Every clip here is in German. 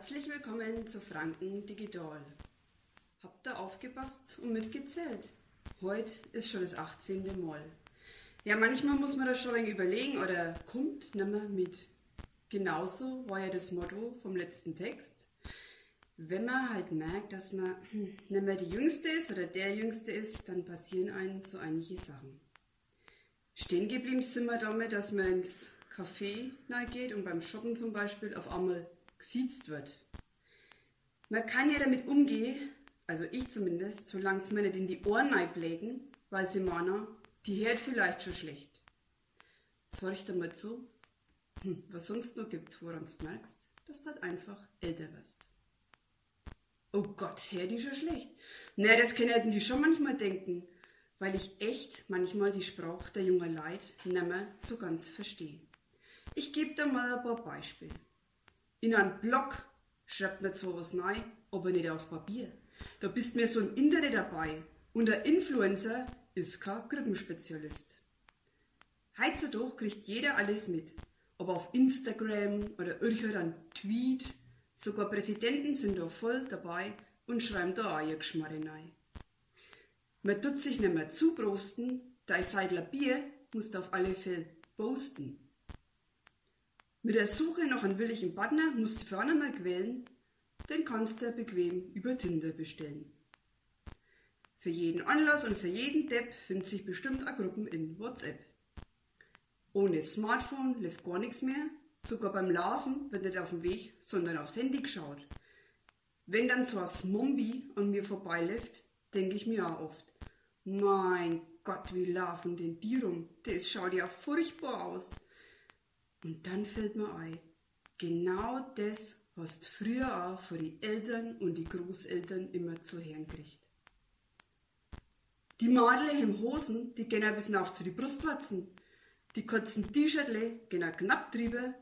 Herzlich willkommen zu Franken Digital. Habt ihr aufgepasst und mitgezählt? Heute ist schon das 18. Mal. Ja, manchmal muss man das schon ein wenig überlegen oder kommt nimmer mit. Genauso war ja das Motto vom letzten Text. Wenn man halt merkt, dass man nicht mehr die Jüngste ist oder der Jüngste ist, dann passieren einem so einige Sachen. Stehen geblieben sind wir damit, dass man ins Café geht und beim Shoppen zum Beispiel auf einmal gesiezt wird. Man kann ja damit umgehen, also ich zumindest, solange es mir nicht in die Ohren einblägen, weil sie meinen, die hört vielleicht schon schlecht. Jetzt höre ich da mal zu, hm, was sonst noch gibt, woran du merkst, dass du halt einfach älter wirst. Oh Gott, hört die schon schlecht. Na, das können die schon manchmal denken, weil ich echt manchmal die Sprache der jungen Leute nicht mehr so ganz verstehe. Ich gebe da mal ein paar Beispiele. In einem Blog schreibt man zwar was rein, aber nicht auf Papier. Da bist mir so ein Internet dabei und der Influencer ist kein Grippenspezialist. Heutzutage kriegt jeder alles mit. Ob auf Instagram oder irgendein Tweet. Sogar Präsidenten sind da voll dabei und schreiben da auch ihr Geschmarre rein. Man tut sich nicht mehr zuprosten, dein Seidler Bier musst auf alle Fälle posten. Mit der Suche nach einem willigen Partner musst du vorne mal quälen, den kannst du bequem über Tinder bestellen. Für jeden Anlass und für jeden Depp findet sich bestimmt eine Gruppen in WhatsApp. Ohne Smartphone läuft gar nichts mehr, sogar beim Laufen wird nicht auf dem Weg, sondern aufs Handy geschaut. Wenn dann so ein Smombi an mir vorbeiläuft, denke ich mir auch oft, mein Gott, wie laufen denn die rum? Das schaut ja furchtbar aus. Und dann fällt mir ein, genau das hast früher auch von die Eltern und die Großeltern immer zu hören gekriegt. Die Madle im Hosen, die gehen ein bisschen auf zu die Brustplatzen. Die kurzen T-Shirtle gehen knapp drüber.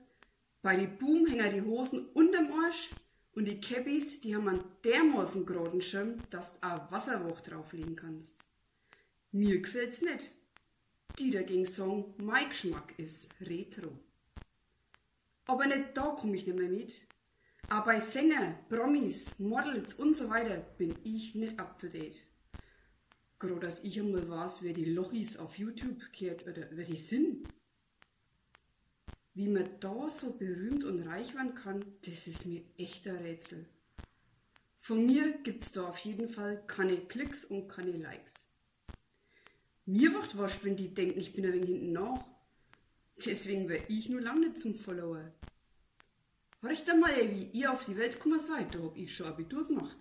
Bei die Boom hängen die Hosen unterm Arsch. Und die Cappies, die haben einen dermaßen geraden Schirm, dass du auch Wasserwoch drauflegen kannst. Mir gefällt's nicht. Die dagegen sagen, mein Geschmack ist Retro. Aber nicht da komme ich nicht mehr mit. Aber bei Sänger, Promis, Models und so weiter bin ich nicht up to date. Gerade dass ich einmal weiß, wer die Lochis auf YouTube kehrt oder wer die sind. Wie man da so berühmt und reich werden kann, das ist mir echt ein Rätsel. Von mir gibt's da auf jeden Fall keine Klicks und keine Likes. Mir wird wurscht, wenn die denken, ich bin ein wenig hinten nach. Deswegen wäre ich nur lange nicht zum Follower. Horcht mal, wie ihr auf die Welt gekommen seid, da hab ich schon Abitur gemacht.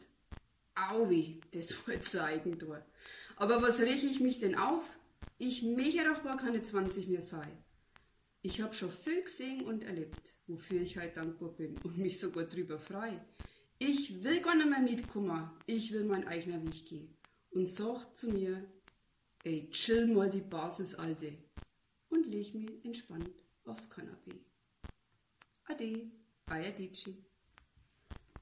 Auwi, das war jetzt ein Eigentor. Aber was rieche ich mich denn auf? Ich möchte doch gar keine 20 mehr sein. Ich hab schon viel gesehen und erlebt, wofür ich heute dankbar bin und mich sogar drüber frei. Ich will gar nicht mehr mitkommen, ich will mein eigener Weg gehen. Und sag zu mir, ey, chill mal die Basis, Alte und leg mich entspannt aufs Kanapee. Ade, Aya Dici.